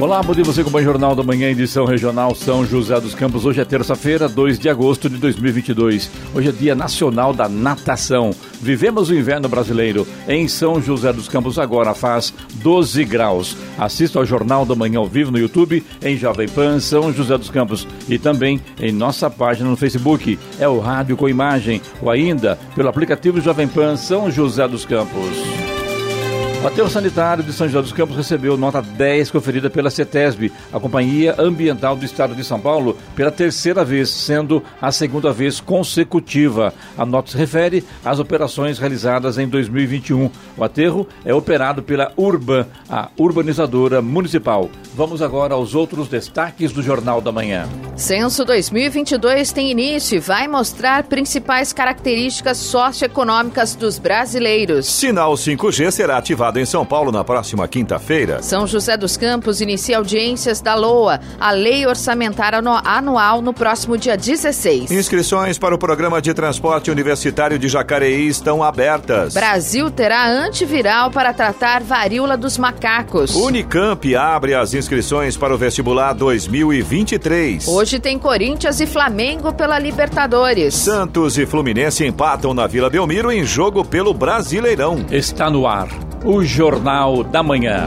Olá, bom dia você com o Jornal da Manhã, edição regional São José dos Campos. Hoje é terça-feira, 2 de agosto de 2022. Hoje é Dia Nacional da Natação. Vivemos o inverno brasileiro. Em São José dos Campos agora faz 12 graus. Assista ao Jornal da Manhã ao vivo no YouTube, em Jovem Pan São José dos Campos e também em nossa página no Facebook. É o Rádio com Imagem ou ainda pelo aplicativo Jovem Pan São José dos Campos. O aterro sanitário de São José dos Campos recebeu nota 10 conferida pela CETESB, a Companhia Ambiental do Estado de São Paulo, pela terceira vez, sendo a segunda vez consecutiva. A nota se refere às operações realizadas em 2021. O aterro é operado pela Urban, a urbanizadora municipal. Vamos agora aos outros destaques do Jornal da Manhã. Censo 2022 tem início e vai mostrar principais características socioeconômicas dos brasileiros. Sinal 5G será ativado em São Paulo na próxima quinta-feira. São José dos Campos inicia audiências da LOA, a Lei Orçamentária Anual, no próximo dia 16. Inscrições para o programa de transporte universitário de Jacareí estão abertas. Brasil terá antiviral para tratar varíola dos macacos. Unicamp abre as inscrições para o vestibular 2023. Hoje tem Corinthians e Flamengo pela Libertadores. Santos e Fluminense empatam na Vila Belmiro em jogo pelo Brasileirão. Está no ar o Jornal da Manhã.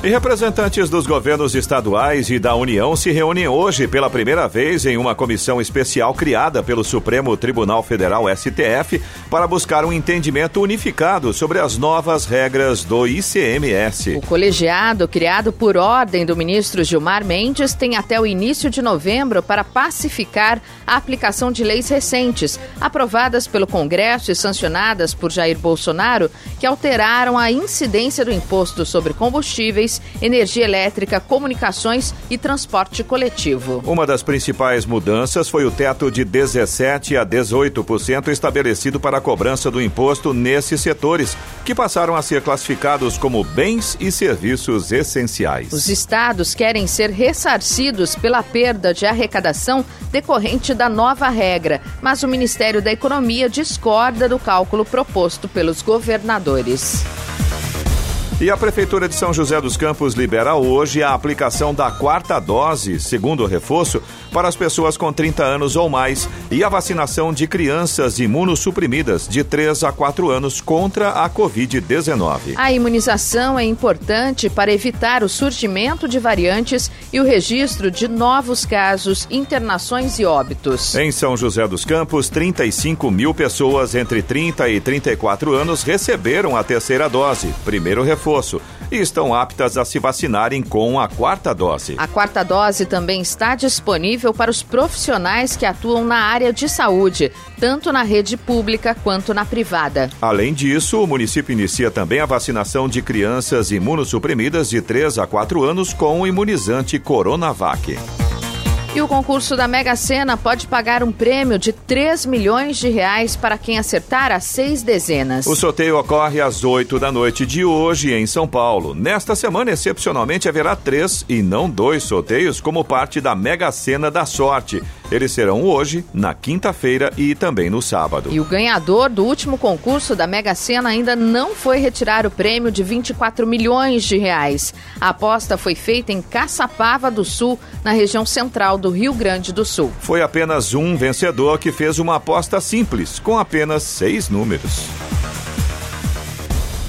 E representantes dos governos estaduais e da União se reúnem hoje pela primeira vez em uma comissão especial criada pelo Supremo Tribunal Federal STF para buscar um entendimento unificado sobre as novas regras do ICMS. O colegiado, criado por ordem do ministro Gilmar Mendes, tem até o início de novembro para pacificar a aplicação de leis recentes, aprovadas pelo Congresso e sancionadas por Jair Bolsonaro, que alteraram a incidência do imposto sobre combustíveis energia elétrica, comunicações e transporte coletivo. Uma das principais mudanças foi o teto de 17 a 18% estabelecido para a cobrança do imposto nesses setores, que passaram a ser classificados como bens e serviços essenciais. Os estados querem ser ressarcidos pela perda de arrecadação decorrente da nova regra, mas o Ministério da Economia discorda do cálculo proposto pelos governadores. E a Prefeitura de São José dos Campos libera hoje a aplicação da quarta dose, segundo reforço, para as pessoas com 30 anos ou mais e a vacinação de crianças imunossuprimidas de 3 a 4 anos contra a Covid-19. A imunização é importante para evitar o surgimento de variantes e o registro de novos casos, internações e óbitos. Em São José dos Campos, 35 mil pessoas entre 30 e 34 anos receberam a terceira dose, primeiro reforço, e estão aptas a se vacinarem com a quarta dose. A quarta dose também está disponível para os profissionais que atuam na área de saúde, tanto na rede pública quanto na privada. Além disso, o município inicia também a vacinação de crianças imunossuprimidas de 3 a 4 anos com o imunizante Coronavac. E o concurso da Mega Sena pode pagar um prêmio de 3 milhões de reais para quem acertar as seis dezenas. O sorteio ocorre às 8 da noite de hoje em São Paulo. Nesta semana, excepcionalmente, haverá três e não dois sorteios como parte da Mega Sena da Sorte. Eles serão hoje, na quinta-feira e também no sábado. E o ganhador do último concurso da Mega Sena ainda não foi retirar o prêmio de 24 milhões de reais. A aposta foi feita em Caçapava do Sul, na região central do Rio Grande do Sul. Foi apenas um vencedor que fez uma aposta simples, com apenas seis números.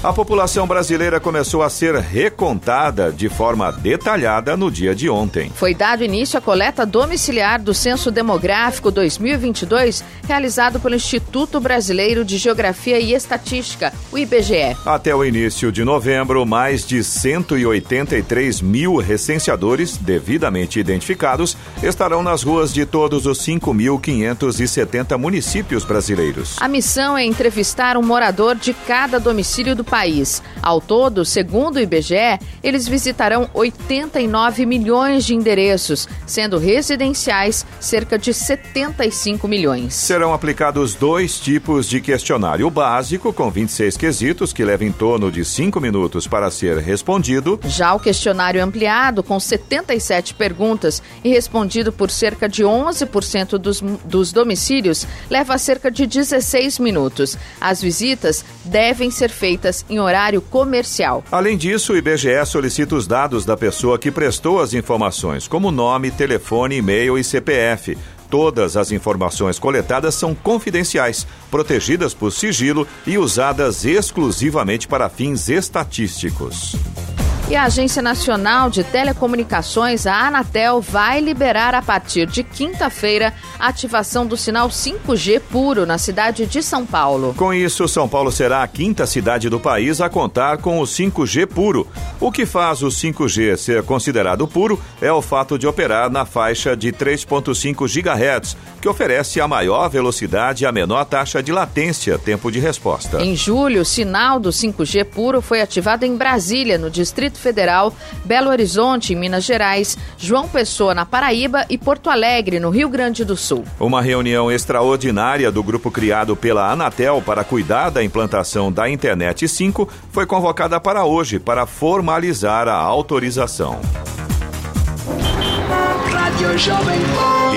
A população brasileira começou a ser recontada de forma detalhada no dia de ontem. Foi dado início à coleta domiciliar do Censo Demográfico 2022, realizado pelo Instituto Brasileiro de Geografia e Estatística, o IBGE. Até o início de novembro, mais de 183 mil recenseadores devidamente identificados estarão nas ruas de todos os 5.570 municípios brasileiros. A missão é entrevistar um morador de cada domicílio do país. Ao todo, segundo o IBGE, eles visitarão 89 milhões de endereços, sendo residenciais cerca de 75 milhões. Serão aplicados dois tipos de questionário: o básico, com 26 quesitos, que leva em torno de 5 minutos para ser respondido. Já o questionário ampliado, com 77 perguntas e respondido por cerca de 11% dos, dos domicílios, leva cerca de 16 minutos. As visitas devem ser feitas em horário comercial. Além disso, o IBGE solicita os dados da pessoa que prestou as informações, como nome, telefone, e-mail e CPF. Todas as informações coletadas são confidenciais, protegidas por sigilo e usadas exclusivamente para fins estatísticos. E a Agência Nacional de Telecomunicações, a Anatel, vai liberar a partir de quinta-feira a ativação do sinal 5G puro na cidade de São Paulo. Com isso, São Paulo será a quinta cidade do país a contar com o 5G puro. O que faz o 5G ser considerado puro é o fato de operar na faixa de 3,5 GHz, que oferece a maior velocidade e a menor taxa de latência, tempo de resposta. Em julho, o sinal do 5G puro foi ativado em Brasília, no Distrito Federal, Belo Horizonte, em Minas Gerais, João Pessoa, na Paraíba e Porto Alegre, no Rio Grande do Sul. Uma reunião extraordinária do grupo criado pela Anatel para cuidar da implantação da Internet 5 foi convocada para hoje para formalizar a autorização.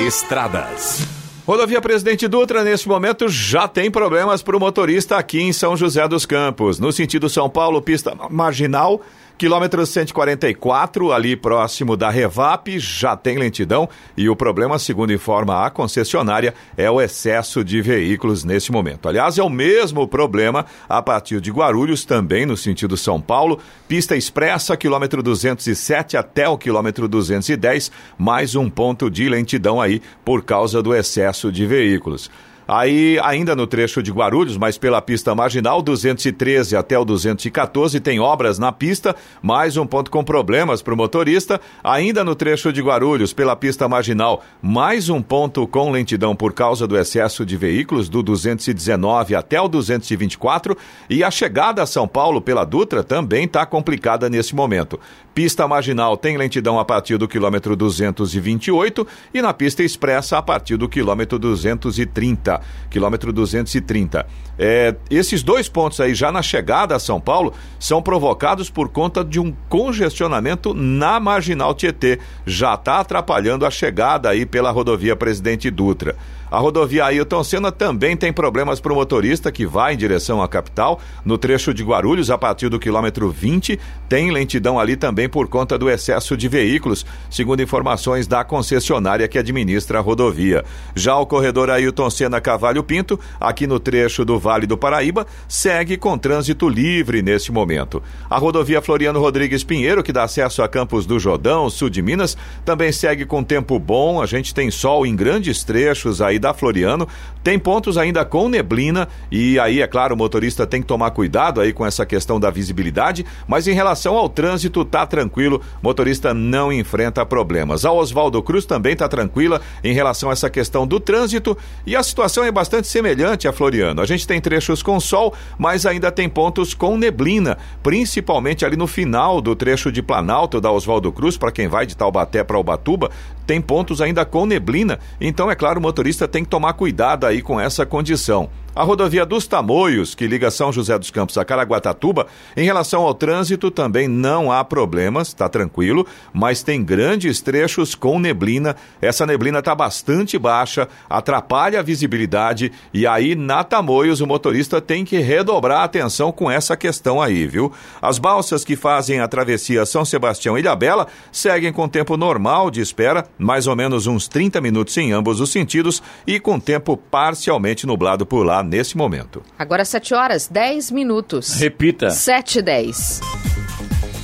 Estradas. Rodovia Presidente Dutra, neste momento, já tem problemas para o motorista aqui em São José dos Campos. No sentido São Paulo, pista marginal Quilômetro 144, ali próximo da Revap, já tem lentidão e o problema, segundo informa a concessionária, é o excesso de veículos nesse momento. Aliás, é o mesmo problema a partir de Guarulhos, também no sentido São Paulo, pista expressa, quilômetro 207 até o quilômetro 210, mais um ponto de lentidão aí por causa do excesso de veículos. Aí, ainda no trecho de Guarulhos, mas pela pista marginal, 213 até o 214, tem obras na pista, mais um ponto com problemas para o motorista. Ainda no trecho de Guarulhos, pela pista marginal, mais um ponto com lentidão por causa do excesso de veículos, do 219 até o 224. E a chegada a São Paulo pela Dutra também está complicada nesse momento. Pista marginal tem lentidão a partir do quilômetro 228 e na pista expressa a partir do quilômetro 230. Quilômetro 230. É, esses dois pontos aí, já na chegada a São Paulo, são provocados por conta de um congestionamento na marginal Tietê. Já está atrapalhando a chegada aí pela rodovia Presidente Dutra. A rodovia Ailton Senna também tem problemas para o motorista que vai em direção à capital. No trecho de Guarulhos, a partir do quilômetro 20, tem lentidão ali também por conta do excesso de veículos, segundo informações da concessionária que administra a rodovia. Já o corredor Ailton Senna Cavalho Pinto, aqui no trecho do Vale do Paraíba, segue com trânsito livre neste momento. A rodovia Floriano Rodrigues Pinheiro, que dá acesso a Campos do Jordão, sul de Minas, também segue com tempo bom. A gente tem sol em grandes trechos aí da Floriano. Tem pontos ainda com neblina e aí, é claro, o motorista tem que tomar cuidado aí com essa questão da visibilidade, mas em relação ao trânsito, tá tranquilo, motorista não enfrenta problemas. A Oswaldo Cruz também tá tranquila em relação a essa questão do trânsito e a situação é bastante semelhante a Floriano. A gente tem trechos com sol, mas ainda tem pontos com neblina, principalmente ali no final do trecho de Planalto da Oswaldo Cruz, para quem vai de Taubaté para Ubatuba, tem pontos ainda com neblina, então é claro, o motorista tem que tomar cuidado aí com essa condição. A rodovia dos Tamoios, que liga São José dos Campos a Caraguatatuba, em relação ao trânsito também não há problemas, está tranquilo, mas tem grandes trechos com neblina. Essa neblina está bastante baixa, atrapalha a visibilidade e aí na Tamoios o motorista tem que redobrar a atenção com essa questão aí, viu? As balsas que fazem a travessia São Sebastião e Ilhabela seguem com tempo normal de espera, mais ou menos uns 30 minutos em ambos os sentidos e com tempo parcialmente nublado por lá nesse momento. Agora 7 horas 10 minutos. Repita. 7 e 10.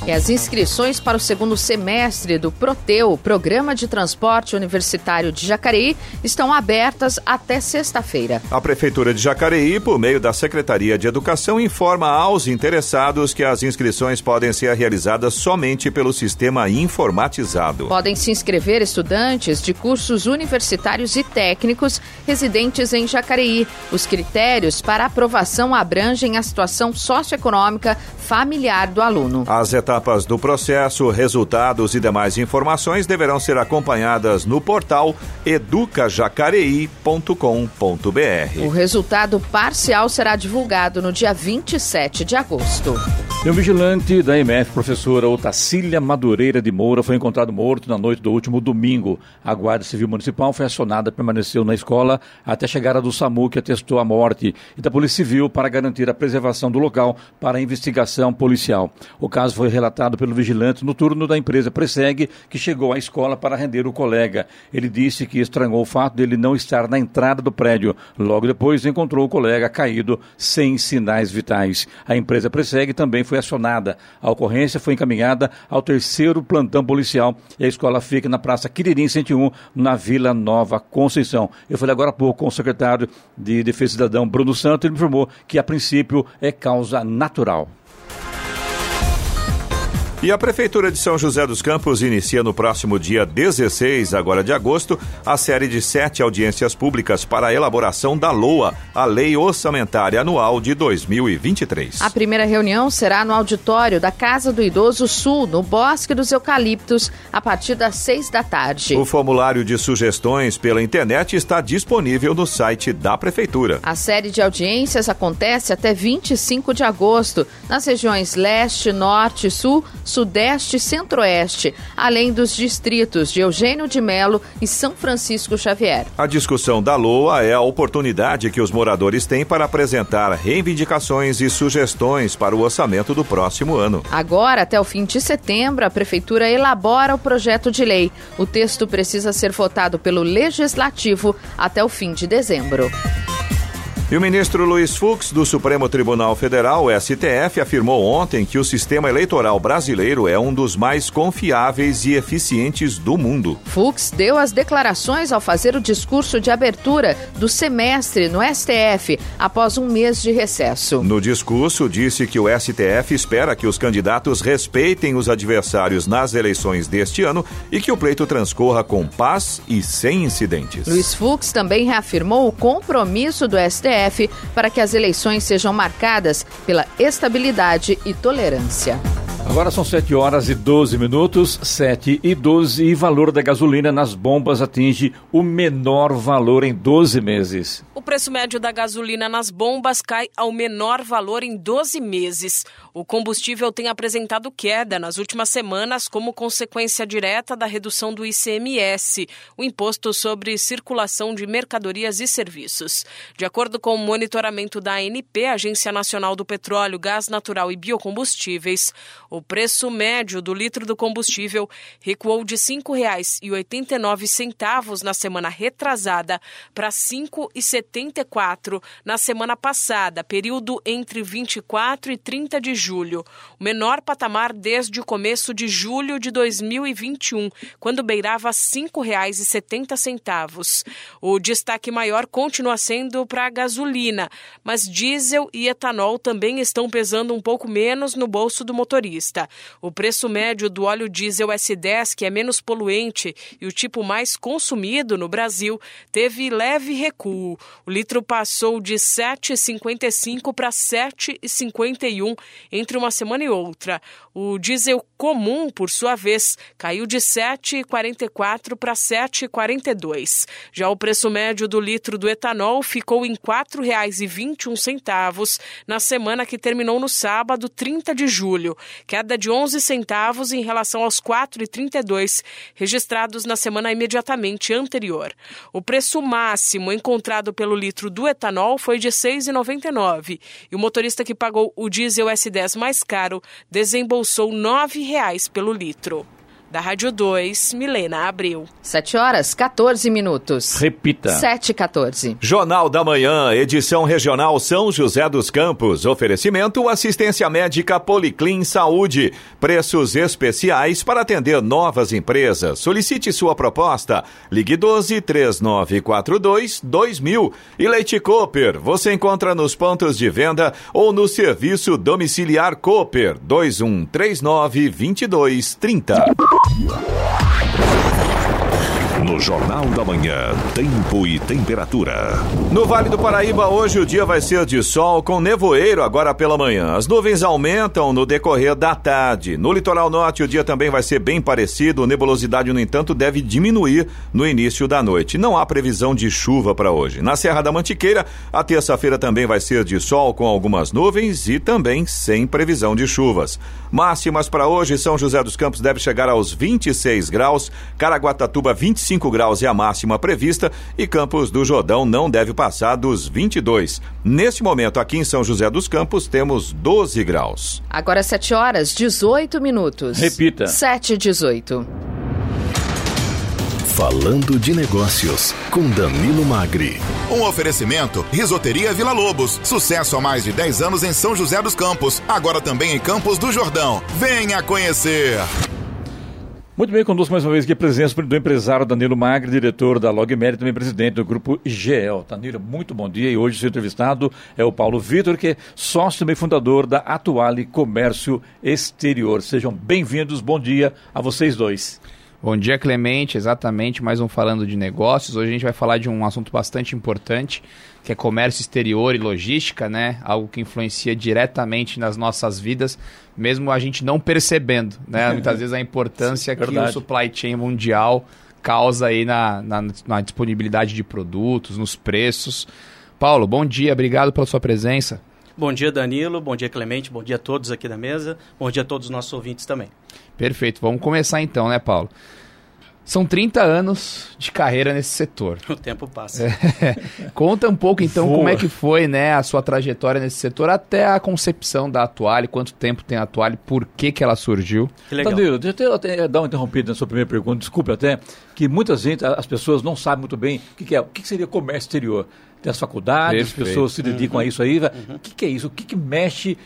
E as inscrições para o segundo semestre do Proteu, Programa de Transporte Universitário de Jacareí, estão abertas até sexta-feira. A Prefeitura de Jacareí, por meio da Secretaria de Educação, informa aos interessados que as inscrições podem ser realizadas somente pelo sistema informatizado. Podem se inscrever estudantes de cursos universitários e técnicos residentes em Jacareí. Os critérios para aprovação abrangem a situação socioeconômica familiar do aluno. As etapas do processo, resultados e demais informações deverão ser acompanhadas no portal educajacareí.com.br. O resultado parcial será divulgado no dia 27 de agosto. E um vigilante da MF, professora Otacília Madureira de Moura, foi encontrado morto na noite do último domingo. A Guarda Civil Municipal foi acionada, permaneceu na escola até a chegada do SAMU, que atestou a morte, e da Polícia Civil para garantir a preservação do local para a investigação policial. O caso foi relatado pelo vigilante no turno da empresa Pressegue, que chegou à escola para render o colega. Ele disse que estranhou o fato dele não estar na entrada do prédio. Logo depois, encontrou o colega caído sem sinais vitais. A empresa Pressegue também foi acionada. A ocorrência foi encaminhada ao terceiro plantão policial e a escola fica na Praça Quiririm 101, na Vila Nova Conceição. Eu falei agora há pouco com o secretário de Defesa Cidadão, Bruno Santos, ele me informou que a princípio é causa natural. E a Prefeitura de São José dos Campos inicia no próximo dia 16, agora de agosto, a série de sete audiências públicas para a elaboração da LOA, a Lei Orçamentária Anual de 2023. A primeira reunião será no auditório da Casa do Idoso Sul, no Bosque dos Eucaliptos, a partir das seis da tarde. O formulário de sugestões pela internet está disponível no site da Prefeitura. A série de audiências acontece até 25 de agosto, nas regiões Leste, Norte e Sul Sudeste e Centro-Oeste, além dos distritos de Eugênio de Melo e São Francisco Xavier. A discussão da LOA é a oportunidade que os moradores têm para apresentar reivindicações e sugestões para o orçamento do próximo ano. Agora, até o fim de setembro, a Prefeitura elabora o projeto de lei. O texto precisa ser votado pelo Legislativo até o fim de dezembro. E o ministro Luiz Fux, do Supremo Tribunal Federal, STF, afirmou ontem que o sistema eleitoral brasileiro é um dos mais confiáveis e eficientes do mundo. Fux deu as declarações ao fazer o discurso de abertura do semestre no STF, após um mês de recesso. No discurso, disse que o STF espera que os candidatos respeitem os adversários nas eleições deste ano e que o pleito transcorra com paz e sem incidentes. Luiz Fux também reafirmou o compromisso do STF Para que as eleições sejam marcadas pela estabilidade e tolerância. Agora são 7 horas e 12 minutos, 7 e 12, e valor da gasolina nas bombas atinge o menor valor em 12 meses. O preço médio da gasolina nas bombas cai ao menor valor em 12 meses. O combustível tem apresentado queda nas últimas semanas como consequência direta da redução do ICMS, o imposto sobre circulação de mercadorias e serviços. De acordo com o monitoramento da ANP, Agência Nacional do Petróleo, Gás Natural e Biocombustíveis, o preço médio do litro do combustível recuou de R$ 5,89 na semana retrasada para R$ 5,74 na semana passada, período entre 24 e 30 de julho, o menor patamar desde o começo de julho de 2021, quando beirava R$ 5,70. O destaque maior continua sendo para a gasolina, mas diesel e etanol também estão pesando um pouco menos no bolso do motorista. O preço médio do óleo diesel S10, que é menos poluente e o tipo mais consumido no Brasil, teve leve recuo. O litro passou de 7,55 para 7,51 entre uma semana e outra. O diesel comum, por sua vez, caiu de 7,44 para 7,42. Já o preço médio do litro do etanol ficou em R$ 4,21 na semana que terminou no sábado, 30 de julho, queda de 11 centavos em relação aos 4,32 registrados na semana imediatamente anterior. O preço máximo encontrado pelo litro do etanol foi de R$ 6,99 e o motorista que pagou o diesel S10 mais caro desembolsou R$ 9,00 pelo litro. Da Rádio 2, Milena Abril. 7 horas 14 minutos. Repita. 7 e 14. Jornal da Manhã, edição regional São José dos Campos. Oferecimento assistência médica Policlin Saúde. Preços especiais para atender novas empresas. Solicite sua proposta. Ligue 12 3942 2000. E Leite Cooper. Você encontra nos pontos de venda ou no serviço domiciliar Cooper 2139 2230. Música no Jornal da Manhã, tempo e temperatura. No Vale do Paraíba, hoje o dia vai ser de sol com nevoeiro agora pela manhã. As nuvens aumentam no decorrer da tarde. No litoral norte, o dia também vai ser bem parecido. Nebulosidade, no entanto, deve diminuir no início da noite. Não há previsão de chuva para hoje. Na Serra da Mantiqueira, a terça-feira também vai ser de sol com algumas nuvens e também sem previsão de chuvas. Máximas para hoje, São José dos Campos deve chegar aos 26 graus, Caraguatatuba 25 graus é a máxima prevista e Campos do Jordão não deve passar dos 22. Neste momento, aqui em São José dos Campos, temos 12 graus. Agora 7 horas 18 minutos. Repita. 7 e 18. Falando de Negócios, com Danilo Magri. Um oferecimento: Risoteria Vila Lobos. Sucesso há mais de 10 anos em São José dos Campos. Agora também em Campos do Jordão. Venha conhecer! Muito bem, conosco mais uma vez aqui a presença do empresário Danilo Magri, diretor da Logmed, também presidente do grupo IGEL. Danilo, muito bom dia e hoje seu entrevistado é o Paulo Vitor, que é sócio também fundador da Atuale Comércio Exterior. Sejam bem-vindos, bom dia a vocês dois. Bom dia, Clemente. Exatamente, mais um Falando de Negócios. Hoje a gente vai falar de um assunto bastante importante, que é comércio exterior e logística, né? Algo que influencia diretamente nas nossas vidas, mesmo a gente não percebendo, né? Muitas vezes a importância que o supply chain mundial causa aí na, na, na disponibilidade de produtos, nos preços. Paulo, bom dia, obrigado pela sua presença. Bom dia, Danilo. Bom dia, Clemente. Bom dia a todos aqui da mesa. Bom dia a todos os nossos ouvintes também. Perfeito. Vamos começar então, né, Paulo? São 30 anos de carreira nesse setor. O tempo passa. É. Conta um pouco então Voa. como é que foi né, a sua trajetória nesse setor até a concepção da Atuale, quanto tempo tem a Atuale, por que, que ela surgiu. Que legal. Tadeu, deixa eu até dar uma interrompida na sua primeira pergunta, desculpe até, que muitas vezes as pessoas não sabem muito bem o que, que é, o que, que seria comércio exterior tem as faculdades, Perfeito. as pessoas se dedicam uhum. a isso aí. Uhum. O que, que, é isso? O que, que mexe?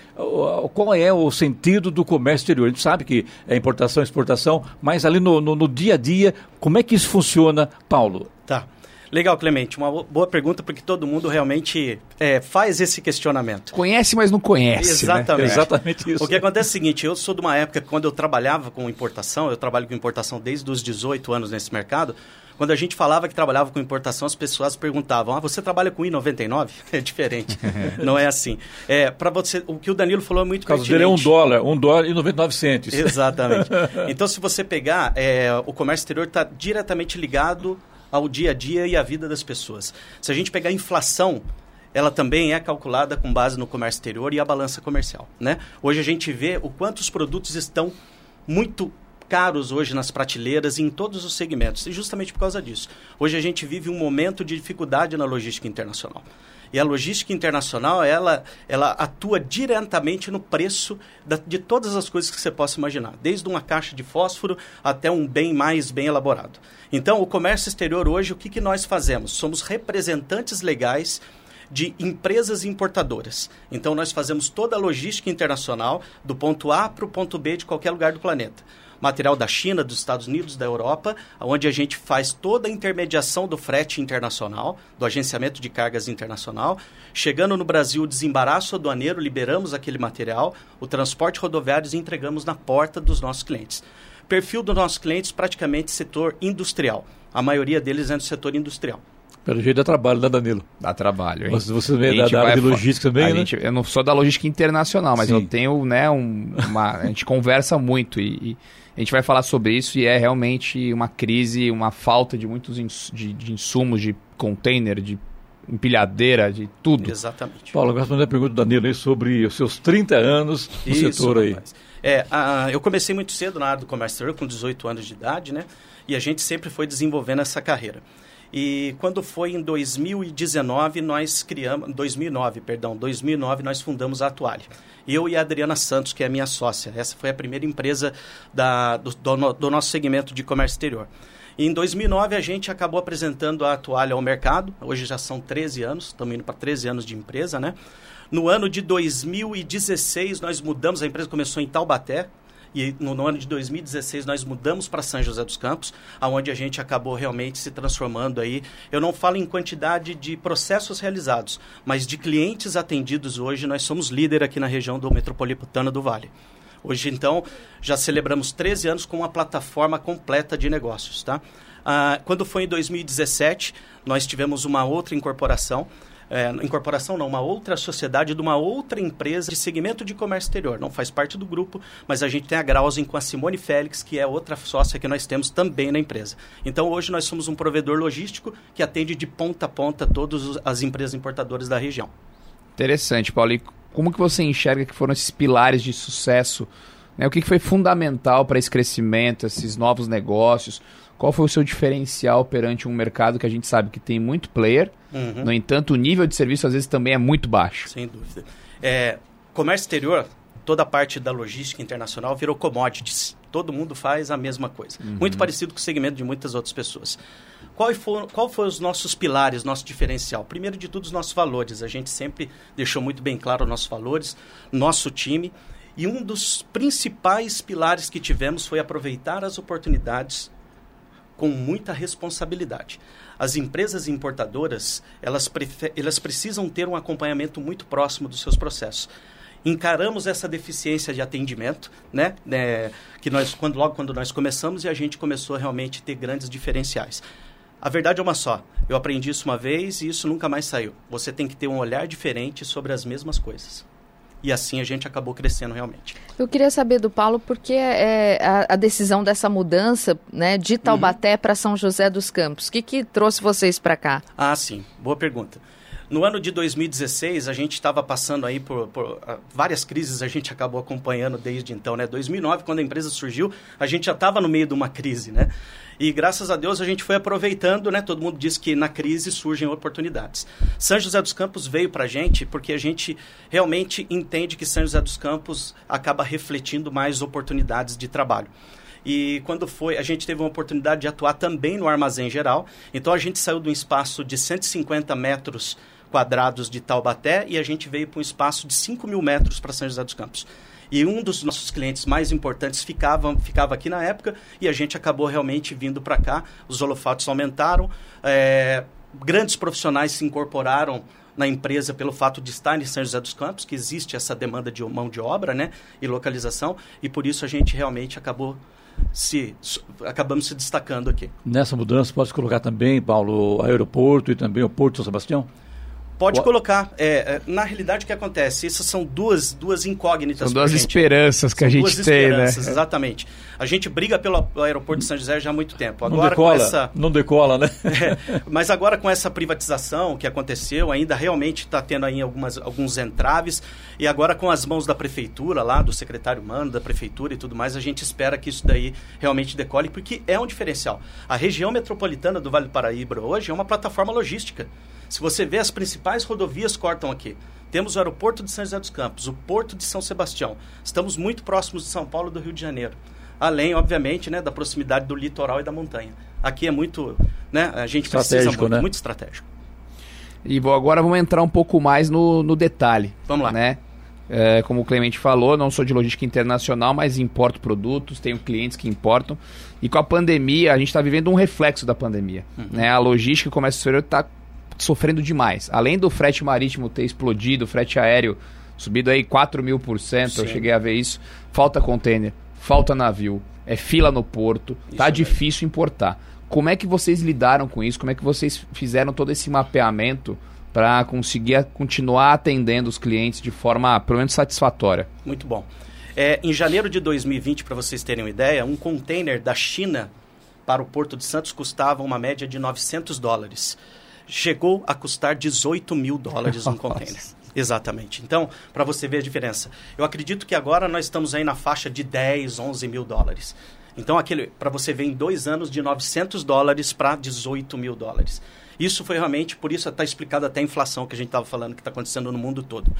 Qual é o sentido do comércio exterior? A gente sabe que é importação, exportação, mas ali no, no, no dia a dia, como é que isso funciona, Paulo? Tá. Legal, Clemente. Uma boa pergunta, porque todo mundo realmente é, faz esse questionamento. Conhece, mas não conhece. Né? Exatamente. Né? Exatamente isso. O que acontece é o seguinte: eu sou de uma época quando eu trabalhava com importação, eu trabalho com importação desde os 18 anos nesse mercado. Quando a gente falava que trabalhava com importação, as pessoas perguntavam: ah, você trabalha com I99? É diferente. não é assim. É, para você, o que o Danilo falou é muito pertinente. Caso dele é um dólar, um dólar e 99 centos. Exatamente. Então, se você pegar, é, o comércio exterior está diretamente ligado ao dia a dia e à vida das pessoas. Se a gente pegar a inflação, ela também é calculada com base no comércio exterior e a balança comercial. Né? Hoje a gente vê o quanto os produtos estão muito caros hoje nas prateleiras em todos os segmentos, e justamente por causa disso. Hoje a gente vive um momento de dificuldade na logística internacional. E a logística internacional, ela, ela atua diretamente no preço da, de todas as coisas que você possa imaginar, desde uma caixa de fósforo até um bem mais bem elaborado. Então, o comércio exterior hoje, o que, que nós fazemos? Somos representantes legais de empresas importadoras. Então, nós fazemos toda a logística internacional do ponto A para o ponto B de qualquer lugar do planeta material da China, dos Estados Unidos, da Europa, onde a gente faz toda a intermediação do frete internacional, do agenciamento de cargas internacional. Chegando no Brasil, desembaraço aduaneiro, liberamos aquele material, o transporte rodoviário e entregamos na porta dos nossos clientes. Perfil dos nossos clientes, praticamente setor industrial. A maioria deles é do setor industrial. Pelo jeito dá trabalho, né, Danilo? Dá trabalho, hein? Você, você é da, da área de logística também, né? Gente, eu não sou da logística internacional, mas Sim. eu tenho, né, um, uma... A gente conversa muito e, e a gente vai falar sobre isso e é realmente uma crise, uma falta de muitos ins de, de, insumos, de container, de empilhadeira, de tudo. Exatamente. Paulo, eu gosto de a pergunta do Danilo aí sobre os seus 30 anos no isso, setor aí. É, a, eu comecei muito cedo na área do comércio exterior, com 18 anos de idade, né? E a gente sempre foi desenvolvendo essa carreira. E quando foi em 2019, nós criamos, 2009, perdão, 2009 nós fundamos a Atuale. Eu e a Adriana Santos, que é minha sócia. Essa foi a primeira empresa da, do, do, do nosso segmento de comércio exterior. Em 2009 a gente acabou apresentando a Atualha ao mercado. Hoje já são 13 anos, estamos indo para 13 anos de empresa, né? No ano de 2016 nós mudamos, a empresa começou em Taubaté, e no, no, ano de 2016 nós mudamos para São José dos Campos, aonde a gente acabou realmente se transformando aí. Eu não falo em quantidade de processos realizados, mas de clientes atendidos hoje, nós somos líder aqui na região do Metropolitano do Vale. Hoje, então, já celebramos 13 anos com uma plataforma completa de negócios, tá? Ah, quando foi em 2017, nós tivemos uma outra incorporação, é, incorporação não, uma outra sociedade de uma outra empresa de segmento de comércio exterior. Não faz parte do grupo, mas a gente tem a Grausen com a Simone Félix, que é outra sócia que nós temos também na empresa. Então hoje nós somos um provedor logístico que atende de ponta a ponta todas as empresas importadoras da região. Interessante, Paulo. E como que você enxerga que foram esses pilares de sucesso? Né? O que, que foi fundamental para esse crescimento, esses novos negócios? Qual foi o seu diferencial perante um mercado que a gente sabe que tem muito player, uhum. no entanto, o nível de serviço às vezes também é muito baixo? Sem dúvida. É, comércio exterior, toda a parte da logística internacional virou commodities. Todo mundo faz a mesma coisa. Uhum. Muito parecido com o segmento de muitas outras pessoas. Qual foram qual foi os nossos pilares, nosso diferencial? Primeiro de tudo, os nossos valores. A gente sempre deixou muito bem claro os nossos valores, nosso time. E um dos principais pilares que tivemos foi aproveitar as oportunidades com muita responsabilidade. As empresas importadoras, elas, elas precisam ter um acompanhamento muito próximo dos seus processos. Encaramos essa deficiência de atendimento, né, né que nós quando logo quando nós começamos e a gente começou a realmente ter grandes diferenciais. A verdade é uma só. Eu aprendi isso uma vez e isso nunca mais saiu. Você tem que ter um olhar diferente sobre as mesmas coisas e assim a gente acabou crescendo realmente. Eu queria saber do Paulo por que é, a, a, decisão dessa mudança né, de Taubaté uhum. para São José dos Campos. O que, que trouxe vocês para cá? Ah, sim. Boa pergunta. No ano de 2016, a gente estava passando aí por, por uh, várias crises, a gente acabou acompanhando desde então, né? 2009, quando a empresa surgiu, a gente já estava no meio de uma crise, né? E graças a Deus a gente foi aproveitando, né? Todo mundo diz que na crise surgem oportunidades. São José dos Campos veio para a gente porque a gente realmente entende que São José dos Campos acaba refletindo mais oportunidades de trabalho. E quando foi, a gente teve uma oportunidade de atuar também no armazém geral. Então a gente saiu de um espaço de 150 metros quadrados de Taubaté e a gente veio para um espaço de 5 mil metros para São José dos Campos. E um dos nossos clientes mais importantes ficava, ficava aqui na época e a gente acabou realmente vindo para cá. Os holofotes aumentaram, é, grandes profissionais se incorporaram na empresa pelo fato de estar em São José dos Campos, que existe essa demanda de mão de obra né, e localização, e por isso a gente realmente acabou se acabamos se destacando aqui. Nessa mudança, pode colocar também, Paulo, aeroporto e também o Porto São Sebastião? Pode o... colocar. É, é, na realidade, o que acontece? Essas são duas, duas incógnitas. São duas esperanças que são a gente tem, né? Exatamente. A gente briga pelo aeroporto de São José já há muito tempo. Agora, não decola, essa... não decola né? É, mas agora com essa privatização que aconteceu, ainda realmente está tendo aí algumas, alguns entraves. E agora com as mãos da prefeitura lá, do secretário Mano, da prefeitura e tudo mais, a gente espera que isso daí realmente decole, porque é um diferencial. A região metropolitana do Vale do Paraíba hoje é uma plataforma logística. Se você vê, as principais rodovias cortam aqui. Temos o aeroporto de São José dos Campos, o porto de São Sebastião. Estamos muito próximos de São Paulo e do Rio de Janeiro. Além, obviamente, né, da proximidade do litoral e da montanha. Aqui é muito, né, a gente precisa muito, né? muito estratégico. E vou, agora vamos entrar um pouco mais no, no detalhe. Vamos lá. Né? É, como o Clemente falou, não sou de logística internacional, mas importo produtos, tenho clientes que importam. E com a pandemia, a gente está vivendo um reflexo da pandemia. Uhum. Né? A logística e o comércio exterior está sofrendo demais. Além do frete marítimo ter explodido, o frete aéreo subido aí 4 mil por cento, eu cheguei a ver isso. Falta container, falta navio, é fila no porto, isso tá difícil importar. Como é que vocês lidaram com isso? Como é que vocês fizeram todo esse mapeamento para conseguir continuar atendendo os clientes de forma, pelo menos, satisfatória? Muito bom. É, em janeiro de 2020, para vocês terem uma ideia, um container da China para o Porto de Santos custava uma média de 900 dólares chegou a custar 18 mil dólares um container. Exatamente. Então, para você ver a diferença. Eu acredito que agora nós estamos aí na faixa de 10, 11 mil dólares. Então, aquele para você ver em dois anos de 900 dólares para 18 mil dólares. Isso foi realmente, por isso está explicado até a inflação que a gente estava falando que está acontecendo no mundo todo.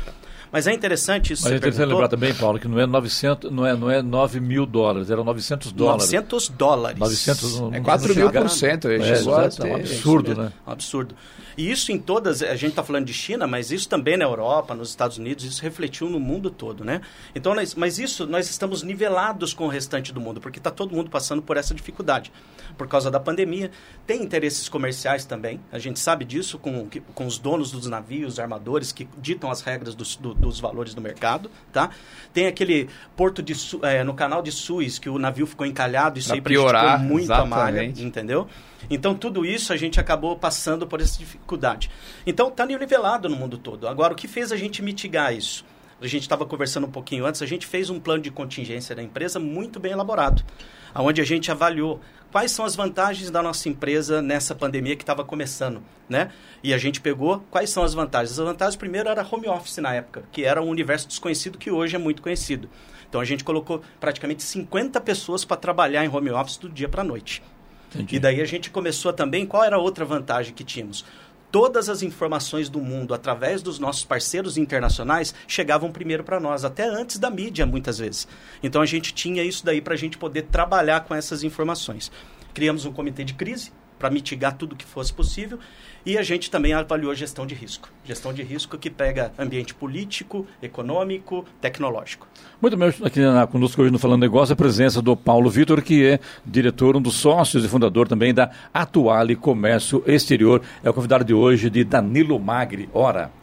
Mas é interessante isso. Mas é interessante lembrar também, Paulo, que não é 900, não é, não é 9 mil dólares, eram 900 dólares. 900 dólares. 900, é 4 mil por cento. É, é, é um absurdo, né? Um absurdo. E isso em todas, a gente está falando de China, mas isso também na Europa, nos Estados Unidos, isso refletiu no mundo todo, né? Então, nós, mas isso, nós estamos nivelados com o restante do mundo, porque está todo mundo passando por essa dificuldade. Por causa da pandemia, tem interesses comerciais também, a gente sabe disso, com, com os donos dos navios, armadores, que ditam as regras dos, do, dos valores do mercado, tá? Tem aquele porto de, é, no canal de Suez, que o navio ficou encalhado, isso pra aí prejudicou muito a malha, entendeu? Então, tudo isso a gente acabou passando por essa dificuldade. Então, está nivelado no mundo todo. Agora, o que fez a gente mitigar isso? A gente estava conversando um pouquinho antes, a gente fez um plano de contingência da empresa muito bem elaborado, onde a gente avaliou quais são as vantagens da nossa empresa nessa pandemia que estava começando, né? E a gente pegou quais são as vantagens. As vantagens, primeiro, era home office na época, que era um universo desconhecido que hoje é muito conhecido. Então, a gente colocou praticamente 50 pessoas para trabalhar em home office do dia para a noite. Entendi. E daí a gente começou também, qual era a outra vantagem que tínhamos? Todas as informações do mundo, através dos nossos parceiros internacionais, chegavam primeiro para nós, até antes da mídia, muitas vezes. Então a gente tinha isso daí para a gente poder trabalhar com essas informações. Criamos um comitê de crise para mitigar tudo que fosse possível e a gente também avaliou gestão de risco. Gestão de risco que pega ambiente político, econômico, tecnológico. Muito bem, aqui na, conosco hoje no Falando Negócio a presença do Paulo Vitor, que é diretor, um dos sócios e fundador também da Atuale Comércio Exterior. É o convidado de hoje de Danilo Magri. Ora.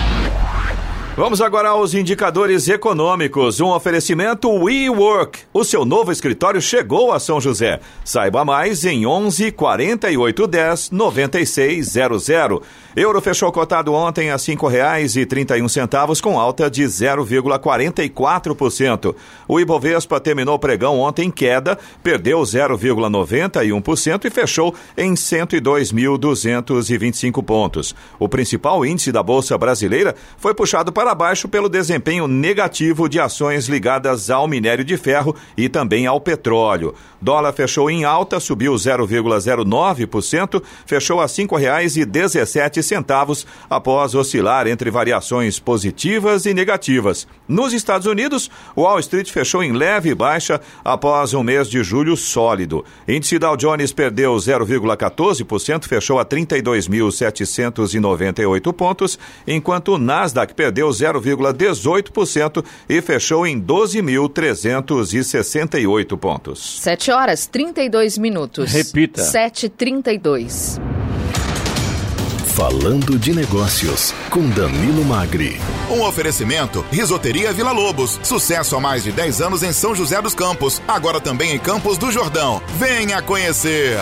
Vamos agora aos indicadores econômicos. Um oferecimento WeWork. O seu novo escritório chegou a São José. Saiba mais em 11 48 10 96 00. Euro fechou cotado ontem a um centavos com alta de 0,44%. O Ibovespa terminou pregão ontem em queda, perdeu 0,91% e fechou em 102.225 pontos. O principal índice da Bolsa Brasileira foi puxado para baixo pelo desempenho negativo de ações ligadas ao minério de ferro e também ao petróleo. Dólar fechou em alta, subiu 0,09%, fechou a dezessete centavos após oscilar entre variações positivas e negativas. Nos Estados Unidos, o Wall Street fechou em leve baixa após um mês de julho sólido. Índice Dow Jones perdeu 0,14%, fechou a 32.798 pontos, enquanto o Nasdaq perdeu 0,18% e fechou em 12.368 pontos. 7 horas 32 minutos. Repita. 7h32. Falando de Negócios, com Danilo Magri. Um oferecimento: Risoteria Vila Lobos. Sucesso há mais de 10 anos em São José dos Campos. Agora também em Campos do Jordão. Venha conhecer.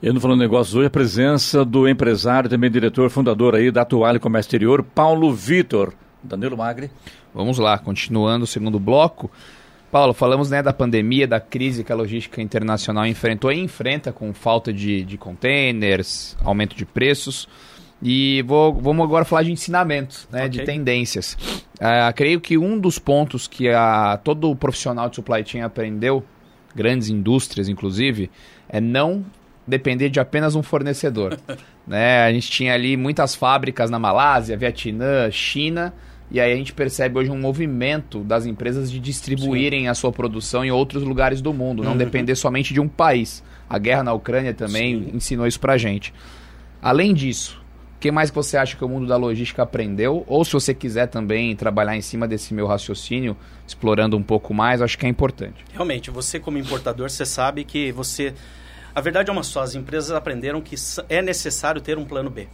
E no Falando Negócios hoje, a presença do empresário, também diretor, fundador aí da Atuale Comércio Exterior, Paulo Vitor. Danilo Magri. Vamos lá, continuando o segundo bloco. Paulo, falamos né, da pandemia, da crise que a logística internacional enfrentou e enfrenta com falta de, de containers, aumento de preços. E vou, vamos agora falar de ensinamentos, né, okay. de tendências. Uh, creio que um dos pontos que a, todo profissional de supply chain aprendeu, grandes indústrias inclusive, é não depender de apenas um fornecedor. né? A gente tinha ali muitas fábricas na Malásia, Vietnã, China, e aí a gente percebe hoje um movimento das empresas de distribuírem Sim. a sua produção em outros lugares do mundo, não uhum. depender somente de um país. A guerra na Ucrânia também Sim. ensinou isso pra gente. Além disso, o que mais você acha que o mundo da logística aprendeu? Ou se você quiser também trabalhar em cima desse meu raciocínio, explorando um pouco mais, acho que é importante. Realmente, você como importador, você sabe que você... A verdade é uma só, as empresas aprenderam que é necessário ter um plano B.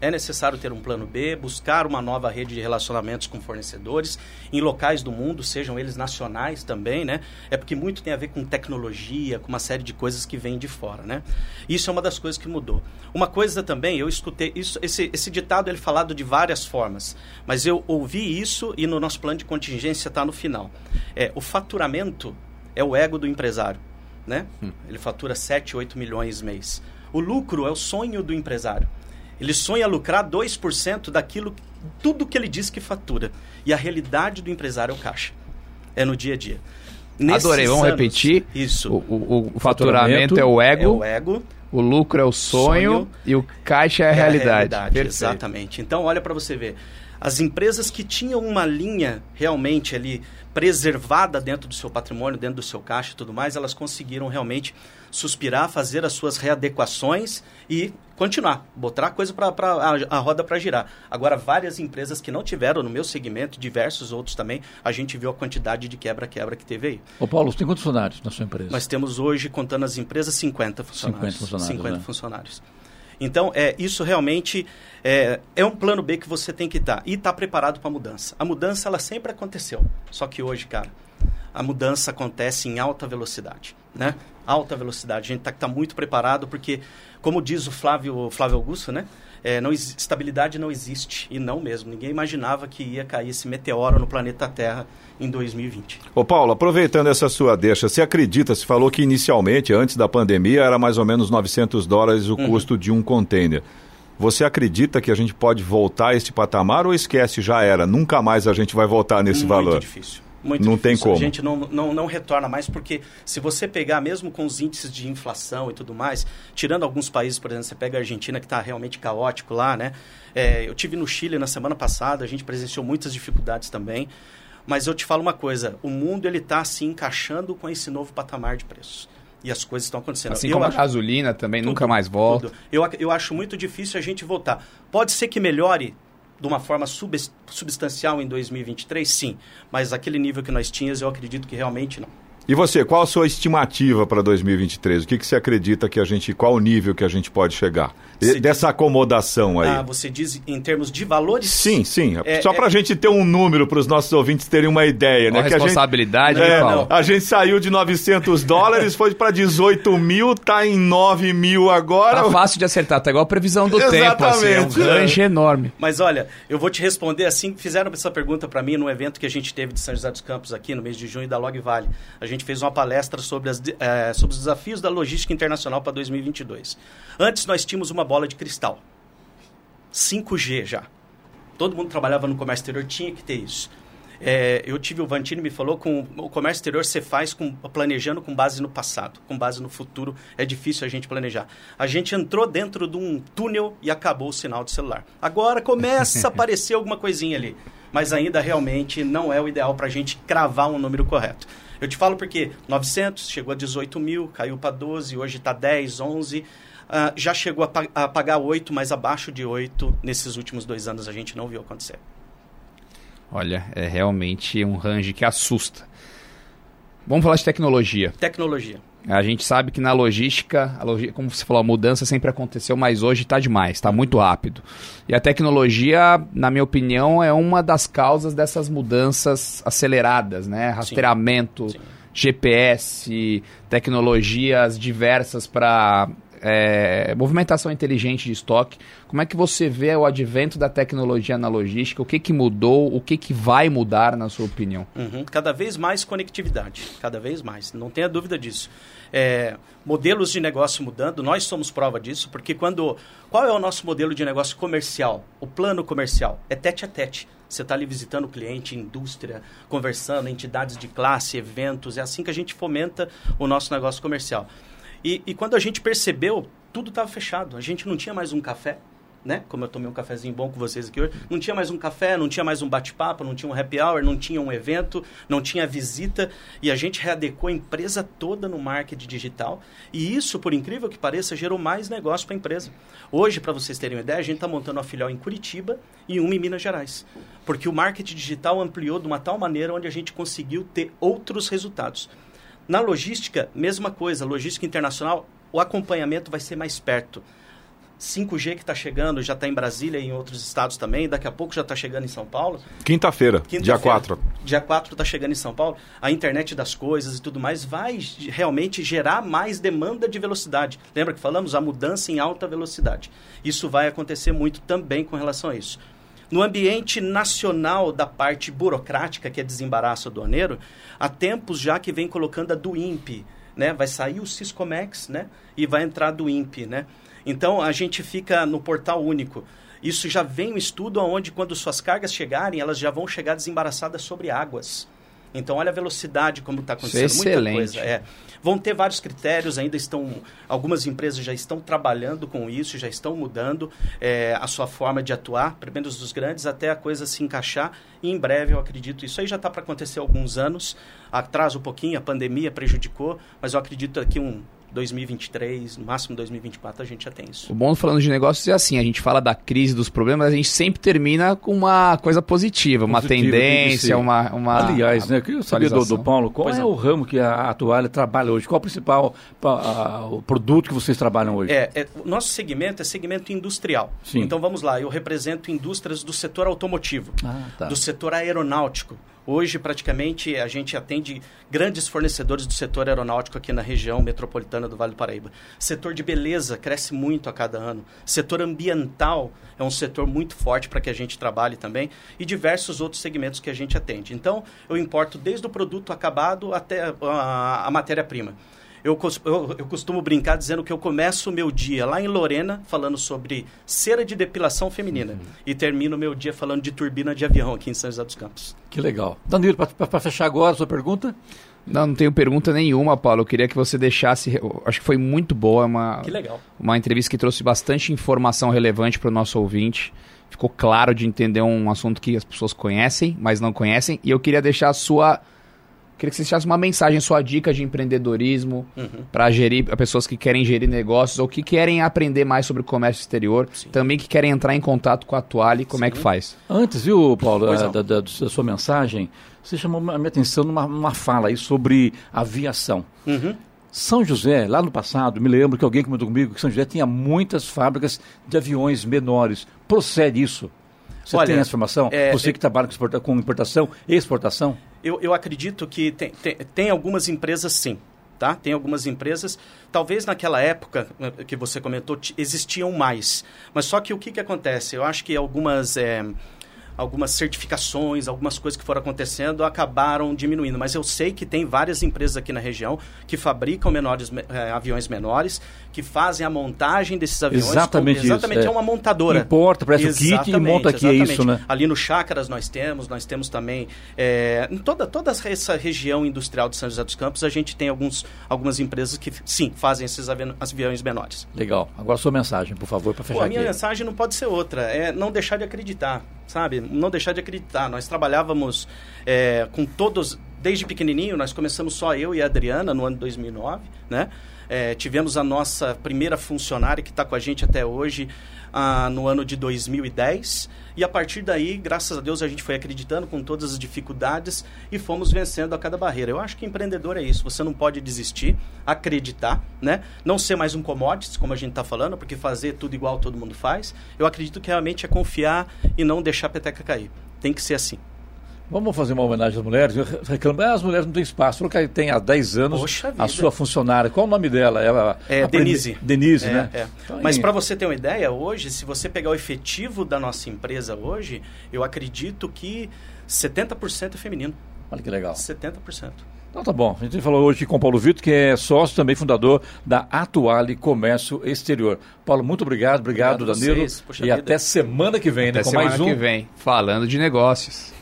É necessário ter um plano B, buscar uma nova rede de relacionamentos com fornecedores em locais do mundo, sejam eles nacionais também, né? É porque muito tem a ver com tecnologia, com uma série de coisas que vêm de fora, né? Isso é uma das coisas que mudou. Uma coisa também, eu escutei isso, esse, esse ditado ele é falado de várias formas, mas eu ouvi isso e no nosso plano de contingência está no final. É, o faturamento é o ego do empresário, né? Hum. Ele fatura 7, 8 milhões mês. O lucro é o sonho do empresário. Ele sonha lucrar 2% daquilo, tudo que ele diz que fatura. E a realidade do empresário é o caixa. É no dia a dia. Nesses Adorei, vamos anos, repetir. Isso. O, o, o faturamento, faturamento, é o ego. É o ego. O lucro é o sonho, sonho e o caixa é a é realidade. A realidade exatamente. Então, olha para você ver. As empresas que tinham uma linha realmente ali preservada dentro do seu patrimônio, dentro do seu caixa e tudo mais, elas conseguiram realmente suspirar, fazer as suas readequações e continuar, botar a coisa para a, a roda para girar. Agora, várias empresas que não tiveram no meu segmento, diversos outros também, a gente viu a quantidade de quebra-quebra que teve aí. Ô Paulo, você tem quantos funcionários na sua empresa? Nós temos hoje, contando as empresas, 50 funcionários. 50 funcionários. 50 né? funcionários. Então, é, isso realmente é, é um plano B que você tem que estar. E estar tá preparado para a mudança. A mudança, ela sempre aconteceu. Só que hoje, cara, a mudança acontece em alta velocidade, né? Alta velocidade. A gente tem que estar tá muito preparado, porque, como diz o Flávio, Flávio Augusto, né? É, não, estabilidade não existe, e não mesmo. Ninguém imaginava que ia cair esse meteoro no planeta Terra em 2020. Ô Paulo, aproveitando essa sua deixa, você acredita, você falou que inicialmente, antes da pandemia, era mais ou menos 900 dólares o uhum. custo de um container. Você acredita que a gente pode voltar a esse patamar ou esquece, já era, nunca mais a gente vai voltar nesse Muito valor? Muito difícil. Muito não difícil. tem como. A gente não, não, não retorna mais, porque se você pegar, mesmo com os índices de inflação e tudo mais, tirando alguns países, por exemplo, você pega a Argentina, que está realmente caótico lá, né? É, eu tive no Chile na semana passada, a gente presenciou muitas dificuldades também. Mas eu te falo uma coisa, o mundo ele está se encaixando com esse novo patamar de preços. E as coisas estão acontecendo. Assim eu como acho, a gasolina também tudo, nunca mais volta. Eu, eu acho muito difícil a gente voltar. Pode ser que melhore de uma forma substancial em 2023, sim. Mas aquele nível que nós tínhamos, eu acredito que realmente não. E você, qual a sua estimativa para 2023? O que, que você acredita que a gente, qual o nível que a gente pode chegar? Você dessa acomodação aí. Ah, você diz em termos de valores? Sim, sim. É, Só para a é... gente ter um número para os nossos ouvintes terem uma ideia, né? Qual a responsabilidade, a gente, é, A gente saiu de 900 dólares, foi para 18 mil, tá em 9 mil agora. Tá fácil de acertar, tá igual a previsão do Exatamente, tempo, assim, é um range enorme. Mas olha, eu vou te responder assim, fizeram essa pergunta para mim no evento que a gente teve de São José dos Campos aqui no mês de junho da Log Vale. A gente fez uma palestra sobre, as, é, sobre os desafios da logística internacional para 2022. Antes nós tínhamos uma bola de cristal. 5G já. Todo mundo trabalhava no comércio exterior, tinha que ter isso. É, eu tive o Vantini me falou com o comércio exterior você faz com, planejando com base no passado, com base no futuro é difícil a gente planejar. A gente entrou dentro de um túnel e acabou o sinal do celular. Agora começa a aparecer alguma coisinha ali, mas ainda realmente não é o ideal para a gente cravar um número correto. Eu te falo porque 900 chegou a 18 mil, caiu para 12, hoje está 10, 11 uh, já chegou a, pa a pagar 8, mas abaixo de 8 nesses últimos dois anos a gente não viu acontecer. Olha, é realmente um range que assusta. Vamos falar de tecnologia. Tecnologia. A gente sabe que na logística, log... como você falou, a mudança sempre aconteceu, mas hoje está demais, está muito rápido. E a tecnologia, na minha opinião, é uma das causas dessas mudanças aceleradas, né? Rastreamento, Sim. Sim. GPS, tecnologias diversas para é, movimentação inteligente de estoque. Como é que você vê o advento da tecnologia na logística? O que, que mudou? O que, que vai mudar, na sua opinião? Uhum. Cada vez mais conectividade, cada vez mais, não tenha dúvida disso. É, modelos de negócio mudando, nós somos prova disso, porque quando. Qual é o nosso modelo de negócio comercial? O plano comercial é tete a tete. Você está ali visitando o cliente, indústria, conversando, entidades de classe, eventos. É assim que a gente fomenta o nosso negócio comercial. E, e quando a gente percebeu, tudo estava fechado. A gente não tinha mais um café, né? Como eu tomei um cafezinho bom com vocês aqui hoje. Não tinha mais um café, não tinha mais um bate-papo, não tinha um happy hour, não tinha um evento, não tinha visita. E a gente readecou a empresa toda no marketing digital. E isso, por incrível que pareça, gerou mais negócio para a empresa. Hoje, para vocês terem uma ideia, a gente está montando uma filial em Curitiba e uma em Minas Gerais. Porque o marketing digital ampliou de uma tal maneira onde a gente conseguiu ter outros resultados. Na logística, mesma coisa, logística internacional, o acompanhamento vai ser mais perto. 5G que está chegando, já está em Brasília e em outros estados também, daqui a pouco já está chegando em São Paulo. Quinta-feira, Quinta-feira, dia 4. Dia 4 está chegando em São Paulo. A internet das coisas e tudo mais vai realmente gerar mais demanda de velocidade. Lembra que falamos? A mudança em alta velocidade. Isso vai acontecer muito também com relação a isso. No ambiente nacional da parte burocrática, que é desembaraço aduaneiro, há tempos já que vem colocando a do INPE, né? Vai sair o Ciscomex, né? E vai entrar do INPE, né? Então a gente fica no portal único. Isso já vem um estudo onde quando suas cargas chegarem, elas já vão chegar desembaraçadas sobre águas. Então, olha a velocidade como está acontecendo. Isso é Muita excelente. coisa. É. Vão ter vários critérios, ainda estão. Algumas empresas já estão trabalhando com isso, já estão mudando é, a sua forma de atuar, primeiro dos grandes, até a coisa se encaixar. E em breve, eu acredito, isso aí já está para acontecer há alguns anos. Atrasa um pouquinho, a pandemia prejudicou, mas eu acredito que um 2023, no máximo 2024, a gente já tem isso. O bom falando de negócios é assim, a gente fala da crise, dos problemas, mas a gente sempre termina com uma coisa positiva, uma Positivo, tendência, uma, uma... Aliás, né, eu queria saber do, do. Paulo, qual Pois é não. o ramo que a, a toalha trabalha hoje? Qual é o principal pa- a- o produto que vocês trabalham hoje? É, é, o nosso segmento é segmento industrial. Sim. Então vamos lá, eu represento indústrias do setor automotivo, Ah, tá. do setor aeronáutico. Hoje, praticamente, a gente atende grandes fornecedores do setor aeronáutico aqui na região metropolitana do Vale do Paraíba. Setor de beleza cresce muito a cada ano. Setor ambiental é um setor muito forte para que a gente trabalhe também. E diversos outros segmentos que a gente atende. Então, eu importo desde o produto acabado até a, a matéria-prima. Eu, eu, eu costumo brincar dizendo que eu começo o meu dia lá em Lorena falando sobre cera de depilação feminina Uhum. e termino o meu dia falando de turbina de avião aqui em São José dos Campos. Que legal. Danilo, para fechar agora a sua pergunta? Não, não tenho pergunta nenhuma, Paulo. Eu queria que você deixasse. eu acho que foi muito boa, uma, Que legal. uma entrevista que trouxe bastante informação relevante para o nosso ouvinte. Ficou claro de entender um assunto que as pessoas conhecem, mas não conhecem. E eu queria deixar a sua. Queria que você deixasse uma mensagem, sua dica de empreendedorismo Uhum. para gerir para pessoas que querem gerir negócios ou que querem aprender mais sobre o comércio exterior, também que querem entrar em contato com a Toalha, como é que faz? Antes, viu, Paulo, não. da, da- da sua mensagem, você chamou a minha atenção numa, numa fala aí sobre aviação. Uhum. São José, lá no passado, me lembro que alguém comentou comigo que São José tinha muitas fábricas de aviões menores. Procede isso? Você Olha, tem essa informação? é, Você é- que trabalha com importação e exportação? Eu, eu acredito que tem, tem, tem algumas empresas sim. Tá? Tem algumas empresas, talvez naquela época eh, que você comentou, ti- existiam mais. Mas só que o que, que acontece? Eu acho que algumas, eh, algumas certificações, algumas coisas que foram acontecendo acabaram diminuindo. Mas eu sei que tem várias empresas aqui na região que fabricam menores, me- eh, aviões menores, que fazem a montagem desses aviões. Exatamente com, Exatamente, isso, é é. uma montadora. Importa, presta o kit e monta aqui, é exatamente. isso, né? Ali no Chácaras nós temos, nós temos também, é, em toda, toda essa região industrial de São José dos Campos, a gente tem alguns, algumas empresas que, sim, fazem esses avi- aviões menores. Legal. Agora sua mensagem, por favor, para Pô, fechar a minha aqui. mensagem não pode ser outra, é não deixar de acreditar, sabe? Não deixar de acreditar. Nós trabalhávamos é, com todos, desde pequenininho, nós começamos só eu e a Adriana no ano de 2009, né? É, tivemos a nossa primeira funcionária que está com a gente até hoje no ano de 2010 e a partir daí, graças a Deus, a gente foi acreditando com todas as dificuldades e fomos vencendo a cada barreira. Eu acho que empreendedor é isso, você não pode desistir, acreditar, né? Não ser mais um commodities, como a gente está falando, porque fazer tudo igual todo mundo faz. Eu acredito que realmente é confiar e não deixar a peteca cair. Tem que ser assim. Vamos fazer uma homenagem às mulheres. Eu re- reclamo, ah, as mulheres não têm espaço. Falou que tem há 10 anos Poxa a vida. sua funcionária. Qual o nome dela? Ela, É aprende- Denise. Denise, É, né? é. Então, Mas para você ter uma ideia, hoje, se você pegar o efetivo da nossa empresa hoje, eu acredito que 70% é feminino. Olha que legal. 70%. Então tá bom. A gente falou hoje com o Paulo Vitor, que é sócio também fundador da Atuale Comércio Exterior. Paulo, muito obrigado. Obrigado, Obrigado Danilo. vocês. E vida. até semana que vem, né? Até com semana mais um. que vem, falando de negócios.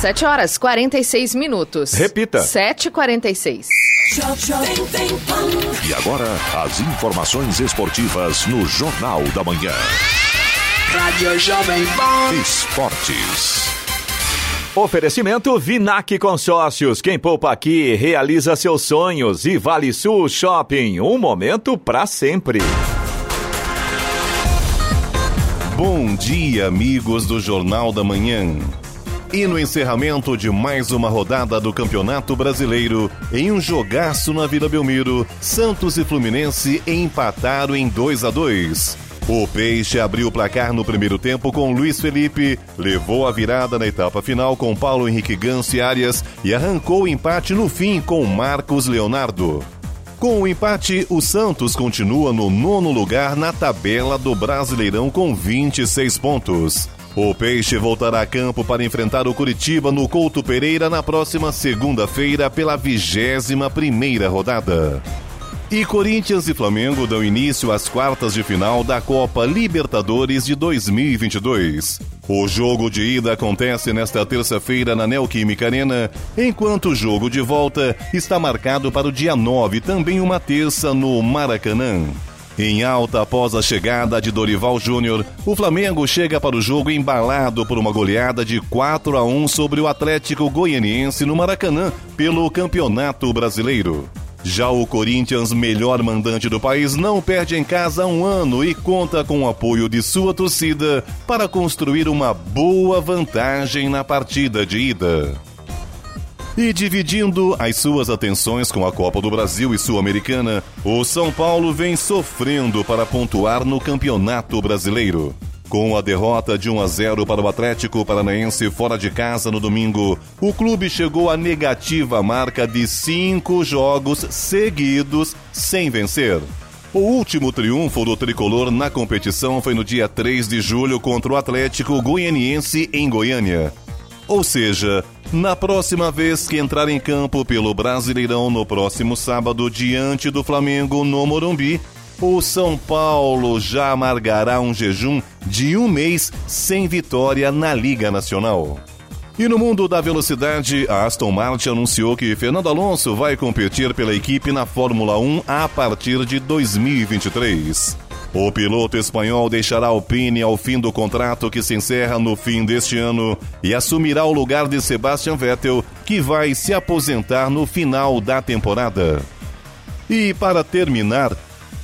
7 horas 46 minutos. Repita. 7h46. E agora, as informações esportivas no Jornal da Manhã. Rádio Jovem Pan. Esportes. Oferecimento Vinac Consórcios. Quem poupa aqui realiza seus sonhos. E Vale Sul Shopping. Um momento para sempre. Bom dia, amigos do Jornal da Manhã. E no encerramento de mais uma rodada do Campeonato Brasileiro, em um jogaço na Vila Belmiro, Santos e Fluminense empataram em 2 a 2. O Peixe abriu o placar no primeiro tempo com Luiz Felipe, levou a virada na etapa final com Paulo Henrique Ganso e Arias e arrancou o empate no fim com Marcos Leonardo. Com o empate, o Santos continua no nono lugar na tabela do Brasileirão com 26 pontos. O Peixe voltará a campo para enfrentar o Curitiba no Couto Pereira na próxima segunda-feira pela vigésima primeira rodada. E Corinthians e Flamengo dão início às quartas de final da Copa Libertadores de 2022. O jogo de ida acontece nesta terça-feira na Neoquímica Arena, enquanto o jogo de volta está marcado para o dia 9, também uma terça, no Maracanã. Em alta após a chegada de Dorival Júnior, o Flamengo chega para o jogo embalado por uma goleada de 4 a 1 sobre o Atlético Goianiense no Maracanã pelo Campeonato Brasileiro. Já o Corinthians, melhor mandante do país, não perde em casa há um ano e conta com o apoio de sua torcida para construir uma boa vantagem na partida de ida. E dividindo as suas atenções com a Copa do Brasil e Sul-Americana, o São Paulo vem sofrendo para pontuar no Campeonato Brasileiro. Com a derrota de 1 a 0 para o Atlético Paranaense fora de casa no domingo, o clube chegou à negativa marca de cinco jogos seguidos sem vencer. O último triunfo do tricolor na competição foi no dia 3 de julho contra o Atlético Goianiense em Goiânia. Ou seja, na próxima vez que entrar em campo pelo Brasileirão no próximo sábado diante do Flamengo no Morumbi, o São Paulo já amargará um jejum de um mês sem vitória na Liga Nacional. E no mundo da velocidade, a Aston Martin anunciou que Fernando Alonso vai competir pela equipe na Fórmula 1 a partir de 2023. O piloto espanhol deixará a Alpine ao fim do contrato que se encerra no fim deste ano e assumirá o lugar de Sebastian Vettel, que vai se aposentar no final da temporada. E para terminar,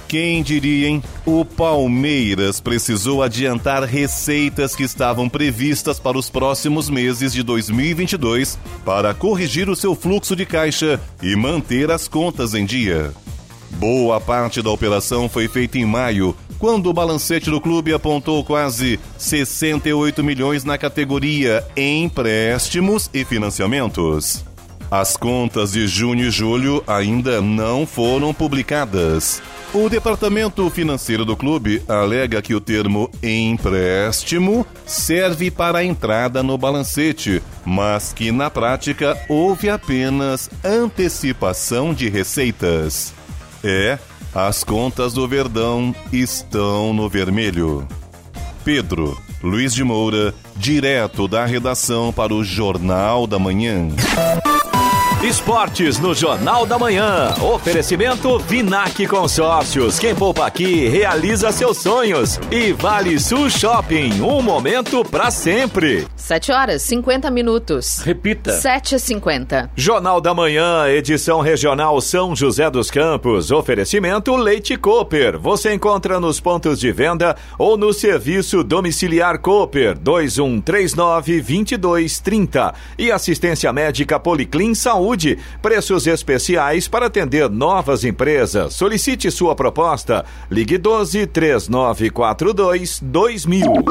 quem diria, hein? O Palmeiras precisou adiantar receitas que estavam previstas para os próximos meses de 2022 para corrigir o seu fluxo de caixa e manter as contas em dia. Boa parte da operação foi feita em maio, quando o balancete do clube apontou quase 68 milhões na categoria empréstimos e financiamentos. As contas de junho e julho ainda não foram publicadas. O departamento financeiro do clube alega que o termo empréstimo serve para a entrada no balancete, mas que na prática houve apenas antecipação de receitas. É, as contas do Verdão estão no vermelho. Pedro Luiz de Moura, direto da redação para o Jornal da Manhã. Esportes no Jornal da Manhã. Oferecimento Vinac Consórcios. Quem poupa aqui realiza seus sonhos. E Vale Sul Shopping. Um momento para sempre. 7 horas 50 minutos. Repita. 7h50. Jornal da Manhã, edição regional São José dos Campos. Oferecimento Leite Cooper. Você encontra nos pontos de venda ou no serviço domiciliar Cooper 2139 2230. E assistência médica Policlin Saúde. Preços especiais para atender novas empresas. Solicite sua proposta. Ligue 12 3942 2000.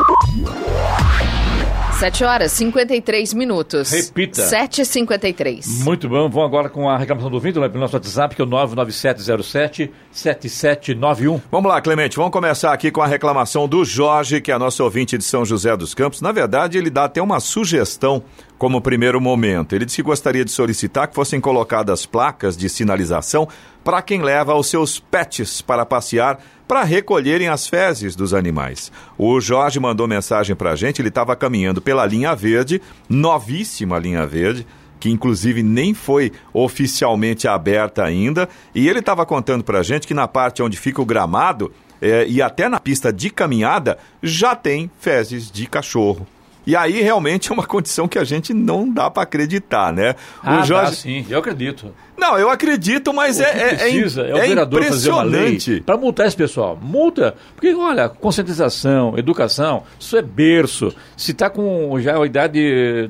7 horas 53 minutos. Repita. 7h53. Muito bom, vamos agora com a reclamação do vídeo, né, pelo nosso WhatsApp, que é o 99707-7791. Vamos lá, Clemente, vamos começar aqui com a reclamação do Jorge, que é nosso ouvinte de São José dos Campos. Na verdade, ele dá até uma sugestão como primeiro momento. Ele disse que gostaria de solicitar que fossem colocadas placas de sinalização para quem leva os seus pets para passear para recolherem as fezes dos animais. O Jorge mandou mensagem para a gente, ele estava caminhando pela linha verde, novíssima linha verde, que inclusive nem foi oficialmente aberta ainda, e ele estava contando para a gente que na parte onde fica o gramado é, e até na pista de caminhada já tem fezes de cachorro. E aí realmente é uma condição que a gente não dá para acreditar, né? Ah, o Jorge... Dá, sim, eu acredito. Não, eu acredito, mas o é, é, precisa é, é, o vereador fazer uma lei para multar esse pessoal. Multa, porque olha, conscientização, educação, isso é berço. Se está com já a idade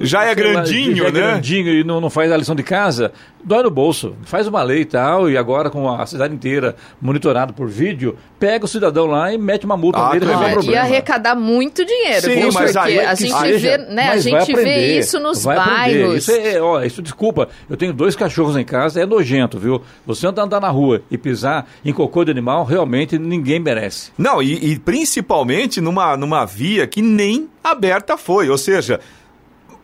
já é grandinho, já é né? grandinho e não, não faz a lição de casa, dói no bolso. Faz uma lei e tal, e agora com a cidade inteira monitorado por vídeo, pega o cidadão lá e mete uma multa ah, nele e resolve o problema. Ia arrecadar muito dinheiro, Sim, viu? mas Porque a gente, vê, né, a gente aprender, vê isso nos bairros. Isso é, ó, isso desculpa, eu tenho dois cachorros em casa, é nojento, viu? Você andar na rua e pisar em cocô de animal, realmente ninguém merece. Não, e, e principalmente numa, numa via que nem aberta foi, ou seja,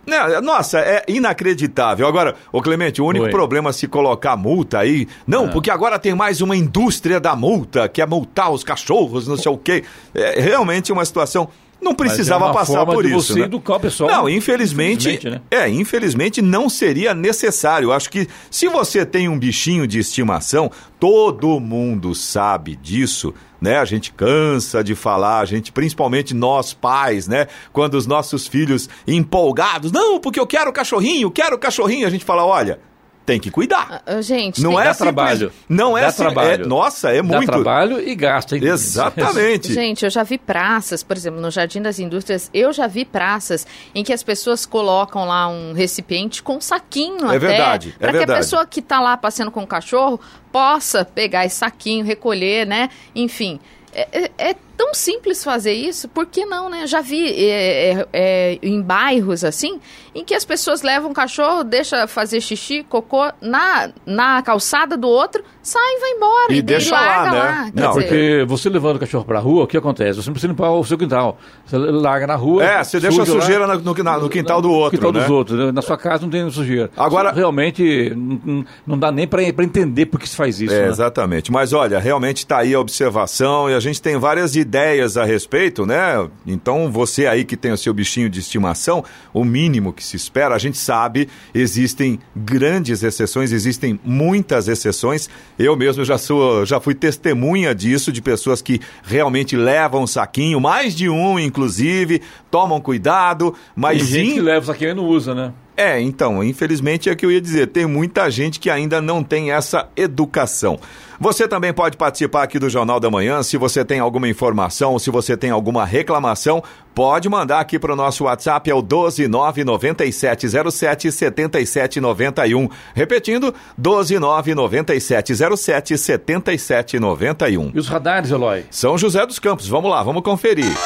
não, nossa, é inacreditável. Agora, ô Clemente, o único Oi. problema é se colocar multa aí. Não, ah. porque agora tem mais uma indústria da multa, que é multar os cachorros, não sei o quê. É realmente uma situação. Não precisava é passar por isso. Você né? educar o pessoal. Não, infelizmente. infelizmente né? É, infelizmente não seria necessário. Acho que se você tem um bichinho de estimação, todo mundo sabe disso né? A gente cansa de falar, a gente, principalmente nós pais, né? Quando os nossos filhos empolgados, não, porque eu quero cachorrinho, quero cachorrinho, a gente fala, olha, tem que cuidar. Uh, gente, não é dá trabalho. Não é dá trabalho. É, nossa, é muito. Dá trabalho e gasta. Hein? Exatamente. Gente, eu já vi praças, por exemplo, no Jardim das Indústrias, eu já vi praças em que as pessoas colocam lá um recipiente com saquinho é até. Verdade, é para que a pessoa que está lá passeando com o cachorro possa pegar esse saquinho, recolher, né? Enfim. É, é, é, tão simples fazer isso, por que não, né? Já vi é, é, é, em bairros assim, em que as pessoas levam o cachorro, deixa fazer xixi, cocô na, na calçada do outro, sai e vai embora. E, e deixa lá, né? Lá, não, dizer... porque você levando o cachorro pra rua, o que acontece? Você não precisa limpar o seu quintal. Você larga na rua. É, você deixa a sujeira lá, no, no, quintal do outro. No quintal né? dos outros. Na sua casa não tem sujeira. Agora. Isso realmente não, não dá nem para entender por que se faz isso. É, né? Exatamente. Mas olha, realmente está aí a observação e a gente tem várias ideias a respeito, né? Então você aí que tem o seu bichinho de estimação, o mínimo que se espera, a gente sabe, existem grandes exceções, existem muitas exceções. Eu mesmo já sou, já fui testemunha disso, de pessoas que realmente levam o saquinho, mais de um, inclusive, tomam cuidado, mas. Tem gente que leva o saquinho e não usa, né? É, então, infelizmente é o que eu ia dizer. Tem muita gente que ainda não tem essa educação. Você também pode participar aqui do Jornal da Manhã. Se você tem alguma informação, se você tem alguma reclamação, pode mandar aqui para o nosso WhatsApp, é o 12997077791. Repetindo, 12997077791. E os radares, Eloy? São José dos Campos. Vamos lá, vamos conferir.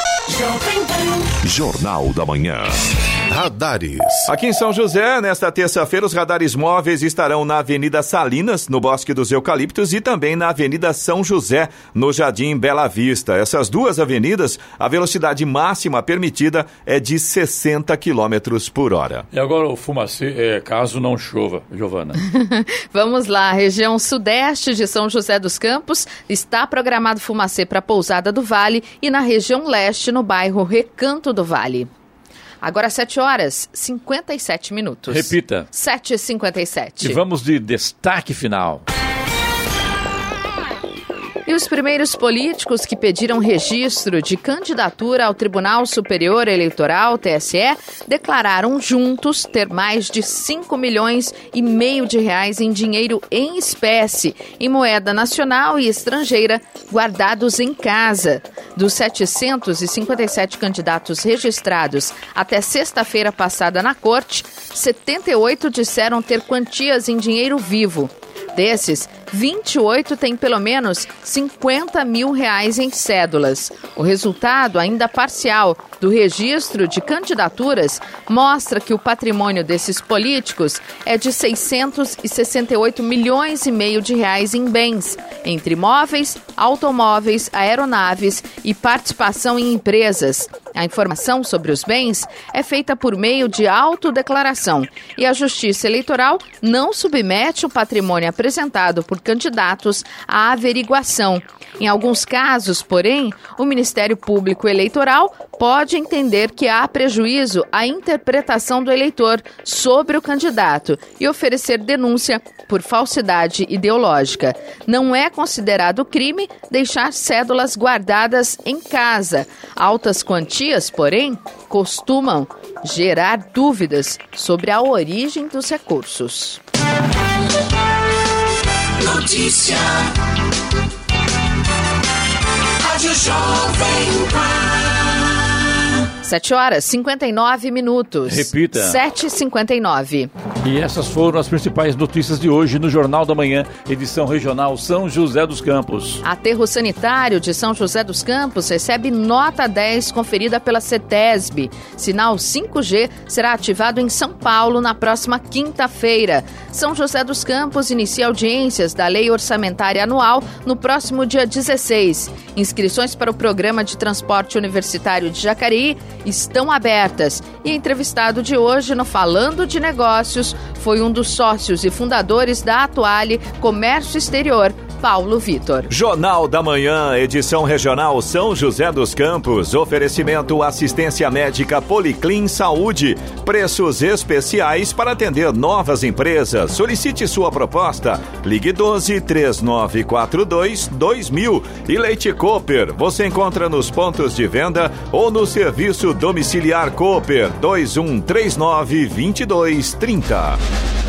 Jornal da Manhã. Radares. Aqui em São José, nesta terça-feira, os radares móveis estarão na Avenida Salinas, no Bosque dos Eucaliptos, e também na Avenida São José, no Jardim Bela Vista. Essas duas avenidas, a velocidade máxima permitida é de 60 km por hora. E agora o fumacê, é, caso não chova, Giovana. Vamos lá, região sudeste de São José dos Campos, está programado fumacê para Pousada do Vale e na região leste, no bairro Recanto do Vale. Agora 7 horas 57 minutos. Repita. 7h57. E vamos de destaque final. E os primeiros políticos que pediram registro de candidatura ao Tribunal Superior Eleitoral, TSE, declararam juntos ter mais de 5 milhões e meio de reais em dinheiro em espécie, em moeda nacional e estrangeira, guardados em casa. Dos 757 candidatos registrados até sexta-feira passada na corte, 78 disseram ter quantias em dinheiro vivo. Desses, 28 têm pelo menos 50 mil reais em cédulas. O resultado, ainda parcial, do registro de candidaturas mostra que o patrimônio desses políticos é de 668 milhões e meio de reais em bens, entre imóveis, automóveis, aeronaves e participação em empresas. A informação sobre os bens é feita por meio de autodeclaração e a Justiça Eleitoral não submete o patrimônio apresentado por candidatos à averiguação. Em alguns casos, porém, o Ministério Público Eleitoral pode entender que há prejuízo à interpretação do eleitor sobre o candidato e oferecer denúncia por falsidade ideológica. Não é considerado crime deixar cédulas guardadas em casa. Altas quantias, porém, costumam gerar dúvidas sobre a origem dos recursos. Notícia. Rádio Jovem Pan. 7 horas 59 minutos. Repita. 7h59. E essas foram as principais notícias de hoje no Jornal da Manhã, edição regional São José dos Campos. Aterro Sanitário de São José dos Campos recebe nota 10 conferida pela CETESB. Sinal 5G será ativado em São Paulo na próxima quinta-feira. São José dos Campos inicia audiências da Lei Orçamentária Anual no próximo dia 16. Inscrições para o Programa de Transporte Universitário de Jacareí estão abertas. E entrevistado de hoje no Falando de Negócios foi um dos sócios e fundadores da Atuale Comércio Exterior, Paulo Vitor. Jornal da Manhã, edição regional São José dos Campos. Oferecimento assistência médica Policlin Saúde. Preços especiais para atender novas empresas. Solicite sua proposta. Ligue 12 3942 2000. E Leite Cooper. Você encontra nos pontos de venda ou no serviço domiciliar Cooper 2139 2230.